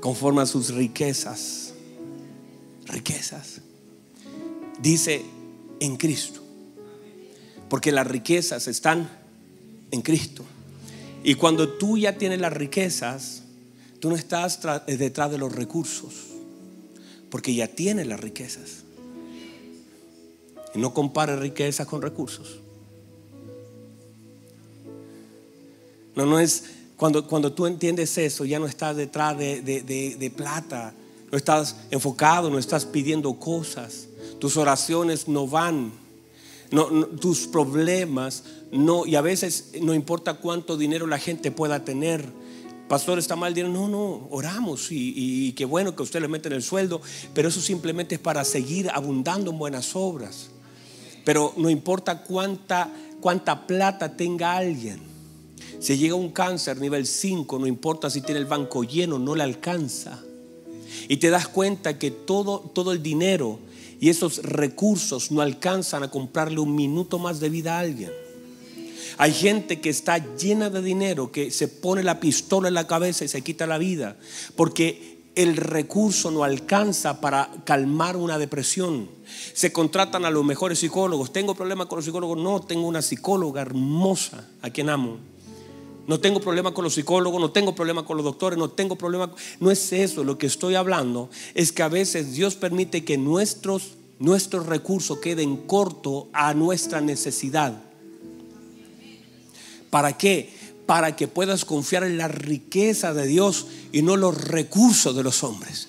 conforme a sus riquezas riquezas. Dice en Cristo. Porque las riquezas están en Cristo. Y cuando tú ya tienes las riquezas, tú no estás eh, detrás de los recursos. Porque ya tienes las riquezas. Y no compares riquezas con recursos. No, no es cuando, cuando tú entiendes eso, ya no estás detrás de, de, de plata, no estás enfocado, no estás pidiendo cosas. Tus oraciones no van. No, tus problemas no, y a veces no importa cuánto dinero la gente pueda tener. Pastor, está mal dinero. No, no, oramos y, qué bueno que usted le mete en el sueldo, pero eso simplemente es para seguir abundando en buenas obras. Pero no importa cuánta, cuánta plata tenga alguien. Si llega un cáncer nivel 5, no importa si tiene el banco lleno, no le alcanza. Y te das cuenta que todo, todo el dinero y esos recursos no alcanzan a comprarle un minuto más de vida a alguien. Hay gente que está llena de dinero, que se pone la pistola en la cabeza y se quita la vida, porque el recurso no alcanza para calmar una depresión. Se contratan a los mejores psicólogos. Tengo problemas con los psicólogos. No, tengo una psicóloga hermosa a quien amo. No tengo problema con los psicólogos, no tengo problema con los doctores, no tengo problema. No es eso, lo que estoy hablando es que a veces Dios permite que nuestros, nuestros recursos queden cortos a nuestra necesidad. ¿Para qué? Para que puedas confiar en la riqueza de Dios y no los recursos de los hombres.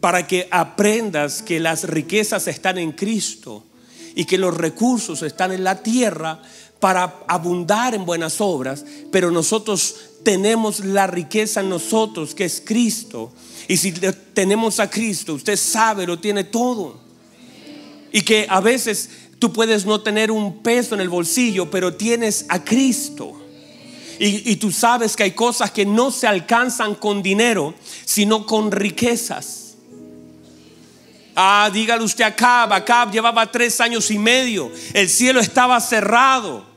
Para que aprendas que las riquezas están en Cristo y que los recursos están en la tierra para abundar en buenas obras, pero nosotros tenemos la riqueza en nosotros, que es Cristo. Y si tenemos a Cristo, usted sabe, lo tiene todo. Y que a veces tú puedes no tener un peso en el bolsillo, pero tienes a Cristo. Y, tú sabes que hay cosas que no se alcanzan con dinero, sino con riquezas. Ah, dígale usted a Acab llevaba tres años y medio, el cielo estaba cerrado.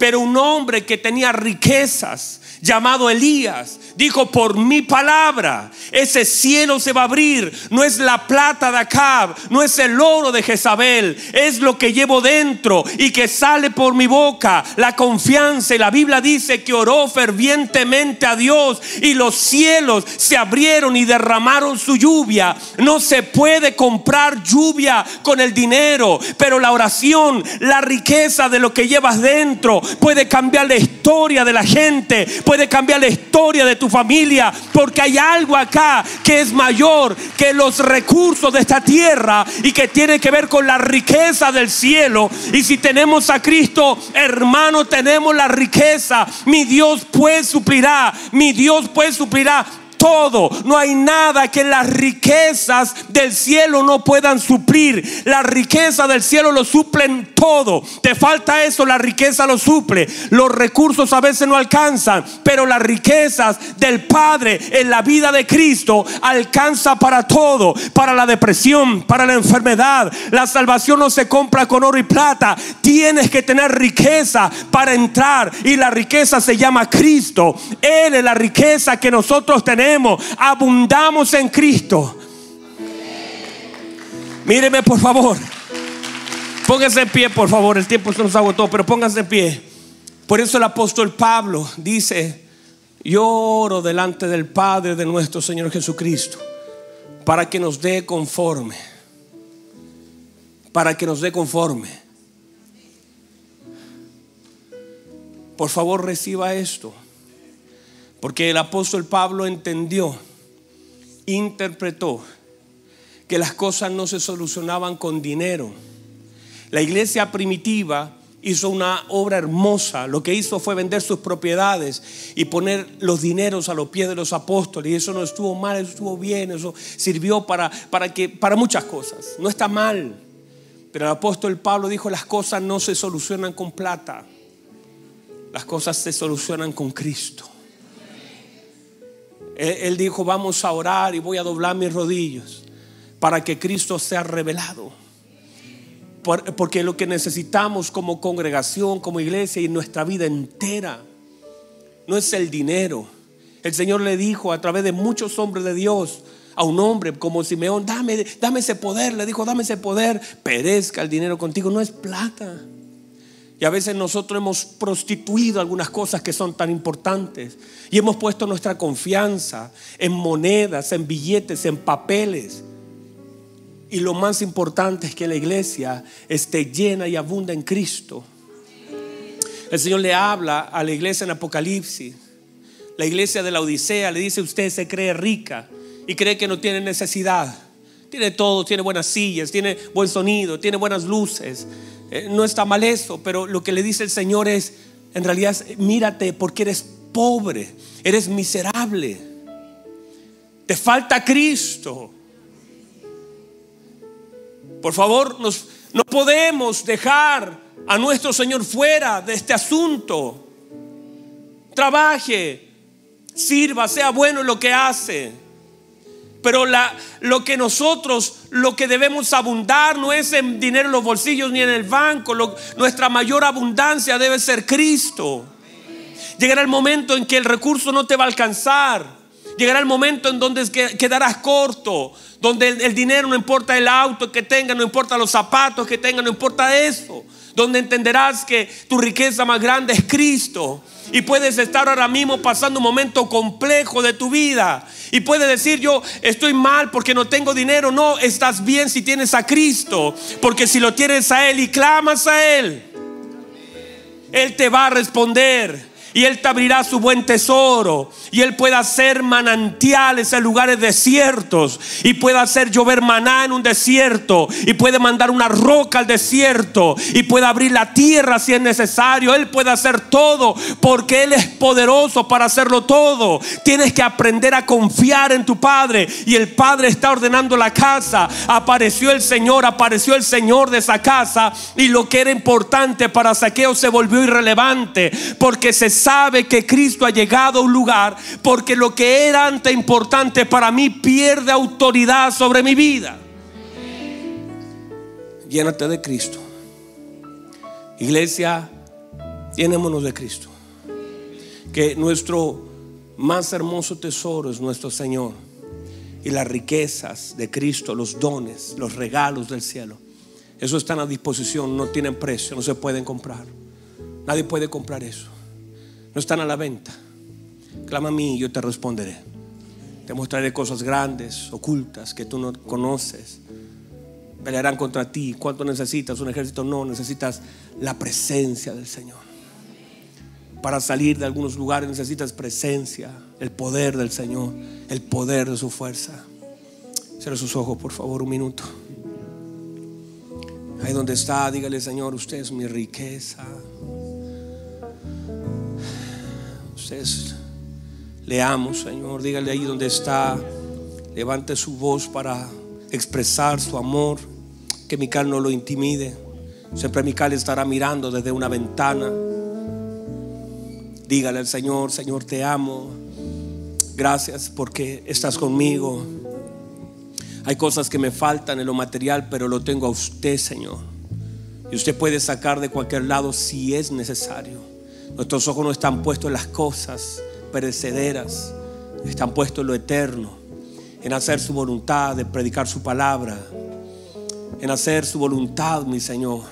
Pero un hombre que tenía riquezas, llamado Elías, dijo, por mi palabra, ese cielo se va a abrir. No es la plata de Acab, no es el oro de Jezabel, es lo que llevo dentro y que sale por mi boca, la confianza. Y la Biblia dice que oró fervientemente a Dios y los cielos se abrieron y derramaron su lluvia. No se puede comprar lluvia con el dinero, pero la oración, la riqueza de lo que llevas dentro puede cambiar la historia de la gente, puede cambiar la historia de tu familia, porque hay algo acá que es mayor que los recursos de esta tierra y que tiene que ver con la riqueza del cielo. Y si tenemos a Cristo, hermano, tenemos la riqueza. Mi Dios pues suplirá, mi Dios pues suplirá todo. No hay nada que las riquezas del cielo no puedan suplir. La riqueza del cielo lo suplen todo. Te falta eso, la riqueza lo suple. Los recursos a veces no alcanzan, pero las riquezas del Padre en la vida de Cristo alcanza para todo. Para la depresión, para la enfermedad. La salvación no se compra con oro y plata. Tienes que tener riqueza para entrar y la riqueza se llama Cristo. Él es la riqueza que nosotros tenemos abundamos en Cristo. Míreme por favor. Póngase en pie, por favor. El tiempo se nos agotó, pero póngase en pie. Por eso el apóstol Pablo dice, yo oro delante del Padre de nuestro Señor Jesucristo, para que nos dé conforme. Para que nos dé conforme. Por favor, reciba esto. Porque el apóstol Pablo entendió, interpretó que las cosas no se solucionaban con dinero. La iglesia primitiva hizo una obra hermosa. Lo que hizo fue vender sus propiedades y poner los dineros a los pies de los apóstoles. Y eso no estuvo mal, eso estuvo bien, eso sirvió para, para, que, para muchas cosas. No está mal. Pero el apóstol Pablo dijo, las cosas no se solucionan con plata. Las cosas se solucionan con Cristo. Él, dijo, vamos a orar y voy a doblar mis rodillas para que Cristo sea revelado. porque lo que necesitamos como congregación, como iglesia y nuestra vida entera, no es el dinero. El Señor le dijo a través de muchos hombres de Dios, a un hombre como Simeón, dame, dame ese poder, le dijo, dame ese poder, perezca el dinero contigo, no es plata. Y a veces nosotros hemos prostituido algunas cosas que son tan importantes. Y hemos puesto nuestra confianza en monedas, en billetes, en papeles. Y lo más importante es que la iglesia esté llena y abunda en Cristo. El Señor le habla a la iglesia en Apocalipsis. La iglesia de la Odisea le dice, usted se cree rica y cree que no tiene necesidad. Tiene todo, tiene buenas sillas, tiene buen sonido, tiene buenas luces. Eh, no está mal eso, pero lo que le dice el Señor es, en realidad, mírate porque eres pobre, eres miserable. Te falta Cristo. Por favor, no podemos dejar a nuestro Señor fuera de este asunto. Trabaje, sirva, sea bueno en lo que hace. Pero lo que nosotros, lo que debemos abundar no es en dinero en los bolsillos ni en el banco. nuestra mayor abundancia debe ser Cristo. Llegará el momento en que el recurso no te va a alcanzar. Llegará el momento en donde quedarás corto, donde el, dinero no importa el auto que tenga, no importa los zapatos que tenga, no importa eso. Donde entenderás que tu riqueza más grande es Cristo. Y puedes estar ahora mismo pasando un momento complejo de tu vida. Y puedes decir, yo estoy mal porque no tengo dinero. No, estás bien si tienes a Cristo. Porque si lo tienes a Él y clamas a Él, Él te va a responder. Y Él te abrirá su buen tesoro. Y Él puede hacer manantiales en lugares desiertos. Y puede hacer llover maná en un desierto. Y puede mandar una roca al desierto. Y puede abrir la tierra si es necesario. Él puede hacer todo porque Él es poderoso para hacerlo todo. Tienes que aprender a confiar en tu Padre. Y el Padre está ordenando la casa. Apareció el Señor, apareció el Señor de esa casa. Y lo que era importante para Saqueo se volvió irrelevante. Porque se sabe que Cristo ha llegado a un lugar porque lo que era antes importante para mí pierde autoridad sobre mi vida. Llénate de Cristo. Iglesia, llenémonos de Cristo. Que nuestro más hermoso tesoro es nuestro Señor. Y las riquezas de Cristo, los dones, los regalos del cielo. Eso están a disposición, no tienen precio, no se pueden comprar. Nadie puede comprar eso no están a la venta. Clama a mí y yo te responderé. Te mostraré cosas grandes, ocultas, que tú no conoces. Pelearán contra ti. ¿Cuánto necesitas? Un ejército no, necesitas la presencia del Señor. Para salir de algunos lugares necesitas presencia, el poder del Señor, el poder de su fuerza. Cierra sus ojos, por favor, un minuto. Ahí donde está, dígale, Señor, usted es mi riqueza. Leamos, Señor, dígale ahí donde está, levante su voz para expresar su amor, que Mical no lo intimide. Siempre Mical estará mirando desde una ventana. Dígale al Señor, Señor, te amo. Gracias porque estás conmigo. Hay cosas que me faltan en lo material, pero lo tengo a usted, Señor. Y usted puede sacar de cualquier lado si es necesario. Nuestros ojos no están puestos en las cosas perecederas, están puestos en lo eterno, en hacer su voluntad, en predicar su palabra, en hacer su voluntad, mi Señor,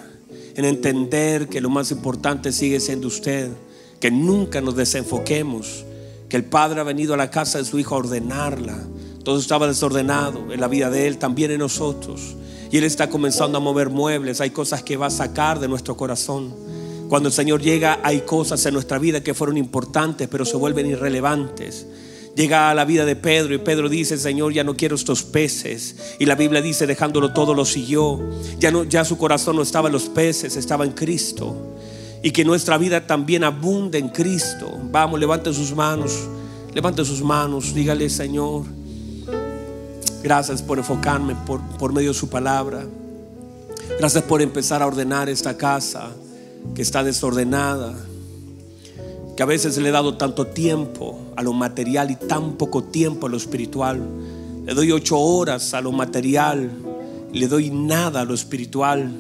en entender que lo más importante sigue siendo usted, que nunca nos desenfoquemos, que el Padre ha venido a la casa de su Hijo a ordenarla. Todo estaba desordenado en la vida de Él, también en nosotros. Y Él está comenzando a mover muebles. Hay cosas que va a sacar de nuestro corazón. Cuando el Señor llega hay cosas en nuestra vida que fueron importantes pero se vuelven irrelevantes. Llega a la vida de Pedro y Pedro dice, Señor, ya no quiero estos peces. Y la Biblia dice, dejándolo todo, lo siguió. Ya, su corazón no estaba en los peces, estaba en Cristo. Y que nuestra vida también abunde en Cristo. Vamos, levante sus manos, levante sus manos, dígale, Señor, gracias por enfocarme por, por medio de su palabra. Gracias por empezar a ordenar esta casa que está desordenada, que a veces le he dado tanto tiempo a lo material y tan poco tiempo a lo espiritual. Le doy ocho horas a lo material, le doy nada a lo espiritual.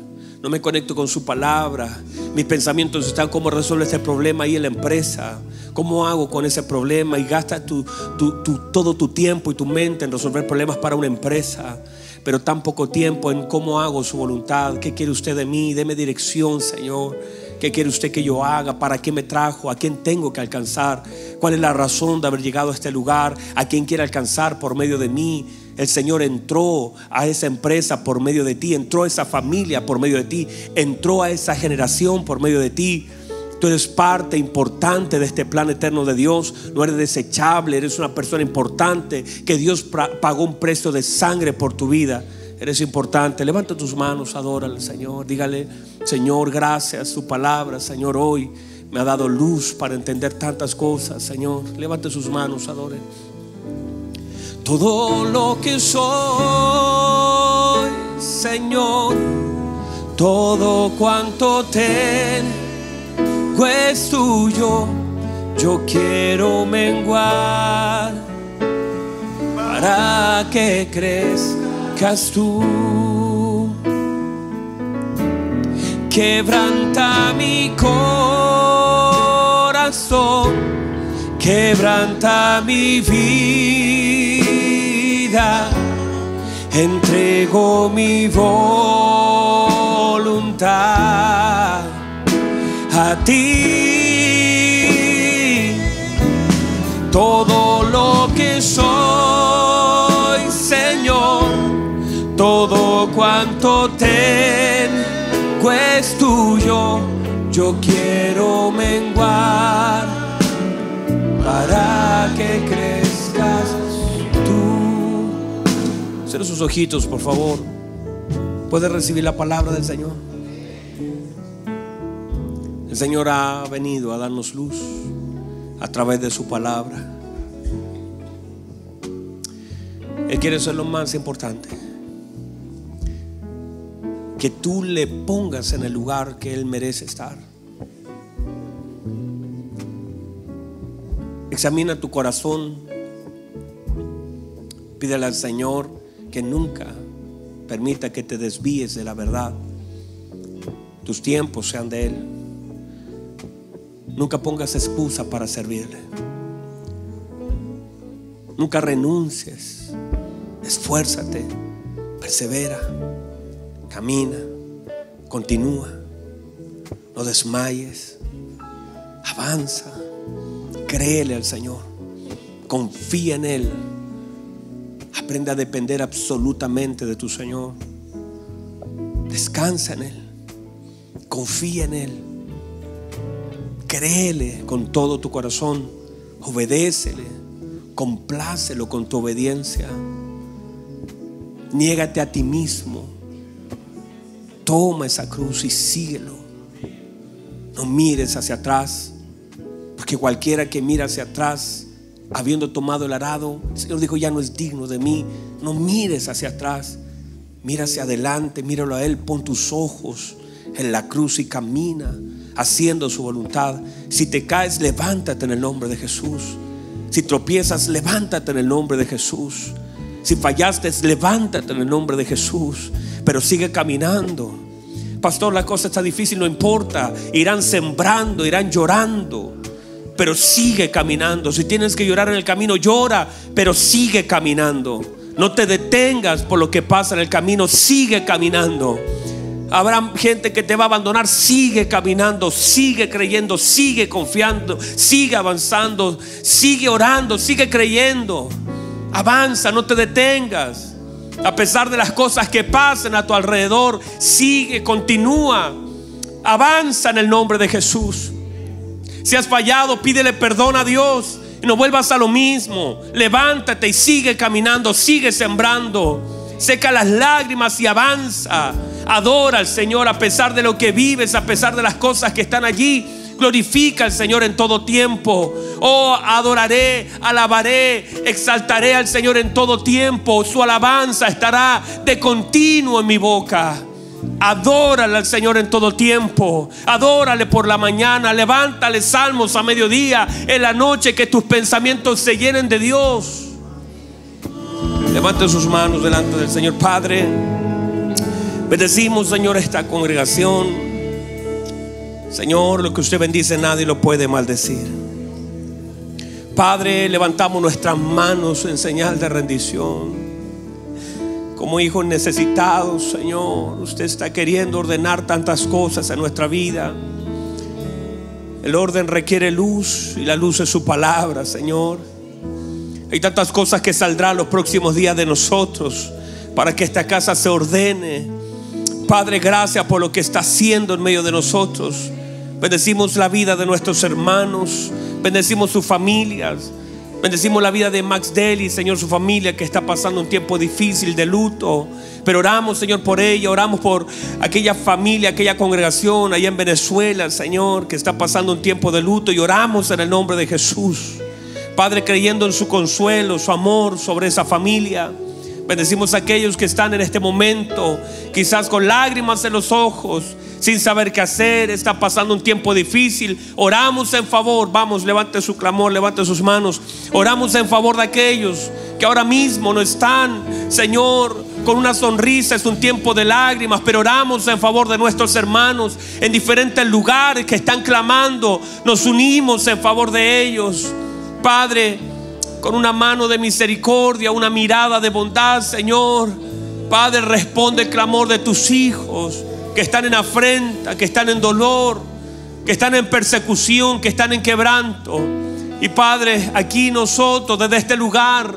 No me conecto con su palabra. Mis pensamientos están cómo resuelve este problema ahí en la empresa. ¿Cómo hago con ese problema? Y gasta todo tu tiempo y tu mente en resolver problemas para una empresa pero tan poco tiempo en cómo hago su voluntad. ¿Qué quiere usted de mí? Deme dirección, Señor. ¿Qué quiere usted que yo haga? ¿Para qué me trajo? ¿A quién tengo que alcanzar? ¿Cuál es la razón de haber llegado a este lugar? ¿A quién quiere alcanzar por medio de mí? El Señor entró a esa empresa por medio de ti, entró a esa familia por medio de ti, entró a esa generación por medio de ti. Tú eres parte importante de este plan eterno de Dios. No eres desechable, eres una persona importante que Dios pagó un precio de sangre por tu vida. Eres importante. Levanta tus manos, adora al Señor. Dígale, Señor, gracias. Su palabra, Señor, hoy me ha dado luz para entender tantas cosas, Señor. Levante sus manos, adore. Todo lo que soy, Señor, todo cuanto tengo es tuyo, yo quiero menguar. Para que crezcas tú. Quebranta mi corazón, quebranta mi vida, entrego mi voluntad a ti todo lo que soy, Señor, todo cuanto tengo es tuyo. Yo quiero menguar para que crezcas tú. Cierra sus ojitos, por favor. Puede recibir la palabra del Señor. Señor ha venido a darnos luz a través de su palabra. Él quiere ser lo más importante. Que tú le pongas en el lugar que Él merece estar. Examina tu corazón. Pídele al Señor que nunca permita que te desvíes de la verdad. Tus tiempos sean de Él. Nunca pongas excusa para servirle. Nunca renuncies. Esfuérzate. Persevera. Camina. Continúa. No desmayes. Avanza. Créele al Señor. Confía en Él. Aprende a depender absolutamente de tu Señor. Descansa en Él. Confía en Él. Créele con todo tu corazón. Obedécele. Complácelo con tu obediencia. Niégate a ti mismo. Toma esa cruz y síguelo. No mires hacia atrás. Porque cualquiera que mira hacia atrás, habiendo tomado el arado, el Señor dijo, ya no es digno de mí. No mires hacia atrás. Mira hacia adelante, míralo a Él, pon tus ojos en la cruz y camina haciendo su voluntad. Si te caes, levántate en el nombre de Jesús. Si tropiezas, levántate en el nombre de Jesús. Si fallaste, levántate en el nombre de Jesús. Pero sigue caminando. Pastor, la cosa está difícil, no importa. Irán sembrando, irán llorando. Pero sigue caminando. Si tienes que llorar en el camino, llora, pero sigue caminando. No te detengas por lo que pasa en el camino, sigue caminando. Habrá gente que te va a abandonar. Sigue caminando, sigue creyendo, sigue confiando, sigue avanzando, sigue orando, sigue creyendo. Avanza, no te detengas. A pesar de las cosas que pasen a tu alrededor, sigue, continúa. Avanza en el nombre de Jesús. Si has fallado, pídele perdón a Dios y no vuelvas a lo mismo. Levántate y sigue caminando, sigue sembrando. Seca las lágrimas y avanza. Adora al Señor a pesar de lo que vives, a pesar de las cosas que están allí. Glorifica al Señor en todo tiempo. Oh, adoraré, alabaré, exaltaré al Señor en todo tiempo. Su alabanza estará de continuo en mi boca. Adórale al Señor en todo tiempo. Adórale por la mañana. Levántale salmos a mediodía. En la noche que tus pensamientos se llenen de Dios. Levante sus manos delante del Señor Padre. Bendecimos, Señor, esta congregación. Señor, lo que usted bendice nadie lo puede maldecir. Padre, levantamos nuestras manos en señal de rendición. Como hijos necesitados, Señor, usted está queriendo ordenar tantas cosas en nuestra vida. El orden requiere luz y la luz es su palabra, Señor. Hay tantas cosas que saldrán los próximos días de nosotros para que esta casa se ordene Padre, gracias por lo que está haciendo en medio de nosotros. Bendecimos la vida de nuestros hermanos. Bendecimos sus familias. Bendecimos la vida de Max Deli, Señor, su familia que está pasando un tiempo difícil de luto. Pero oramos, Señor, por ella. Oramos por aquella familia, aquella congregación allá en Venezuela, Señor, que está pasando un tiempo de luto. Y oramos en el nombre de Jesús. Padre, creyendo en su consuelo, su amor sobre esa familia. Bendecimos a aquellos que están en este momento, quizás con lágrimas en los ojos, sin saber qué hacer, está pasando un tiempo difícil. Oramos en favor, vamos, levante su clamor, levante sus manos. Oramos en favor de aquellos que ahora mismo no están, Señor, con una sonrisa, es un tiempo de lágrimas, pero oramos en favor de nuestros hermanos en diferentes lugares que están clamando, nos unimos en favor de ellos. Padre, con una mano de misericordia, una mirada de bondad, Señor. Padre, responde el clamor de tus hijos que están en afrenta, que están en dolor, que están en persecución, que están en quebranto. Y Padre, aquí nosotros, desde este lugar,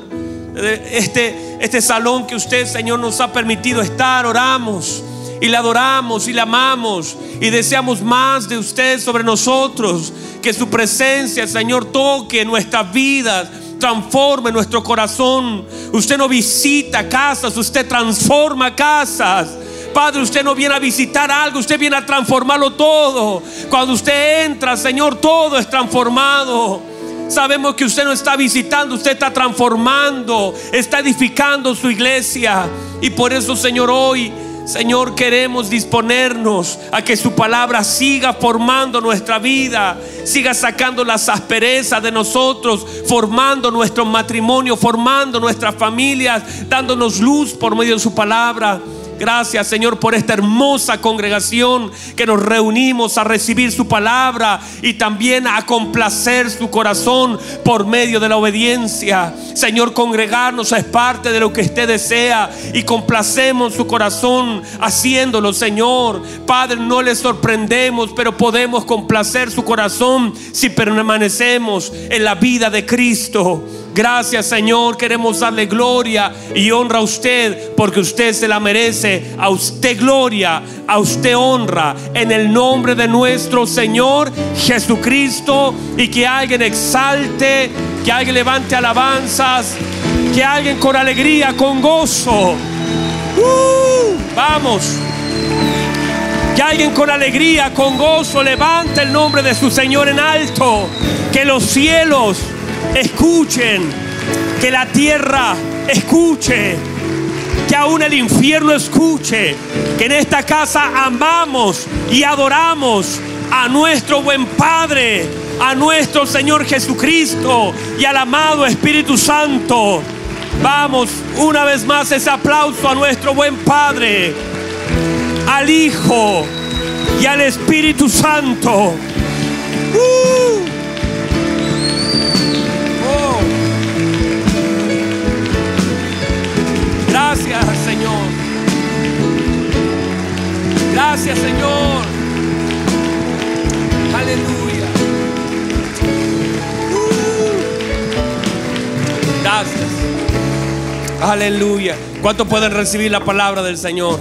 este, este salón que usted, Señor, nos ha permitido estar, oramos y le adoramos y le amamos y deseamos más de usted sobre nosotros. Que su presencia, Señor, toque nuestras vidas transforme nuestro corazón. Usted no visita casas, usted transforma casas. Padre, usted no viene a visitar algo, usted viene a transformarlo todo. Cuando usted entra, Señor, todo es transformado. Sabemos que usted no está visitando, usted está transformando, está edificando su iglesia. Y por eso, Señor, hoy Señor, queremos disponernos a que su palabra siga formando nuestra vida, siga sacando las asperezas de nosotros, formando nuestro matrimonio, formando nuestras familias, dándonos luz por medio de su palabra. Gracias Señor por esta hermosa congregación que nos reunimos a recibir su palabra y también a complacer su corazón por medio de la obediencia. Señor, congregarnos es parte de lo que usted desea y complacemos su corazón haciéndolo, Señor. Padre, no le sorprendemos, pero podemos complacer su corazón si permanecemos en la vida de Cristo. Gracias Señor, queremos darle gloria y honra a usted porque usted se la merece. A usted gloria, a usted honra en el nombre de nuestro Señor Jesucristo y que alguien exalte, que alguien levante alabanzas, que alguien con alegría, con gozo. Uh, vamos. Que alguien con alegría, con gozo levante el nombre de su Señor en alto. Que los cielos escuchen, que la tierra escuche, que aún el infierno escuche, que en esta casa amamos y adoramos a nuestro buen Padre, a nuestro Señor Jesucristo y al amado Espíritu Santo. Vamos, una vez más ese aplauso a nuestro buen Padre, al Hijo y al Espíritu Santo. Uh. Gracias, Señor. Aleluya. Gracias. Aleluya. ¿Cuántos pueden recibir la palabra del Señor?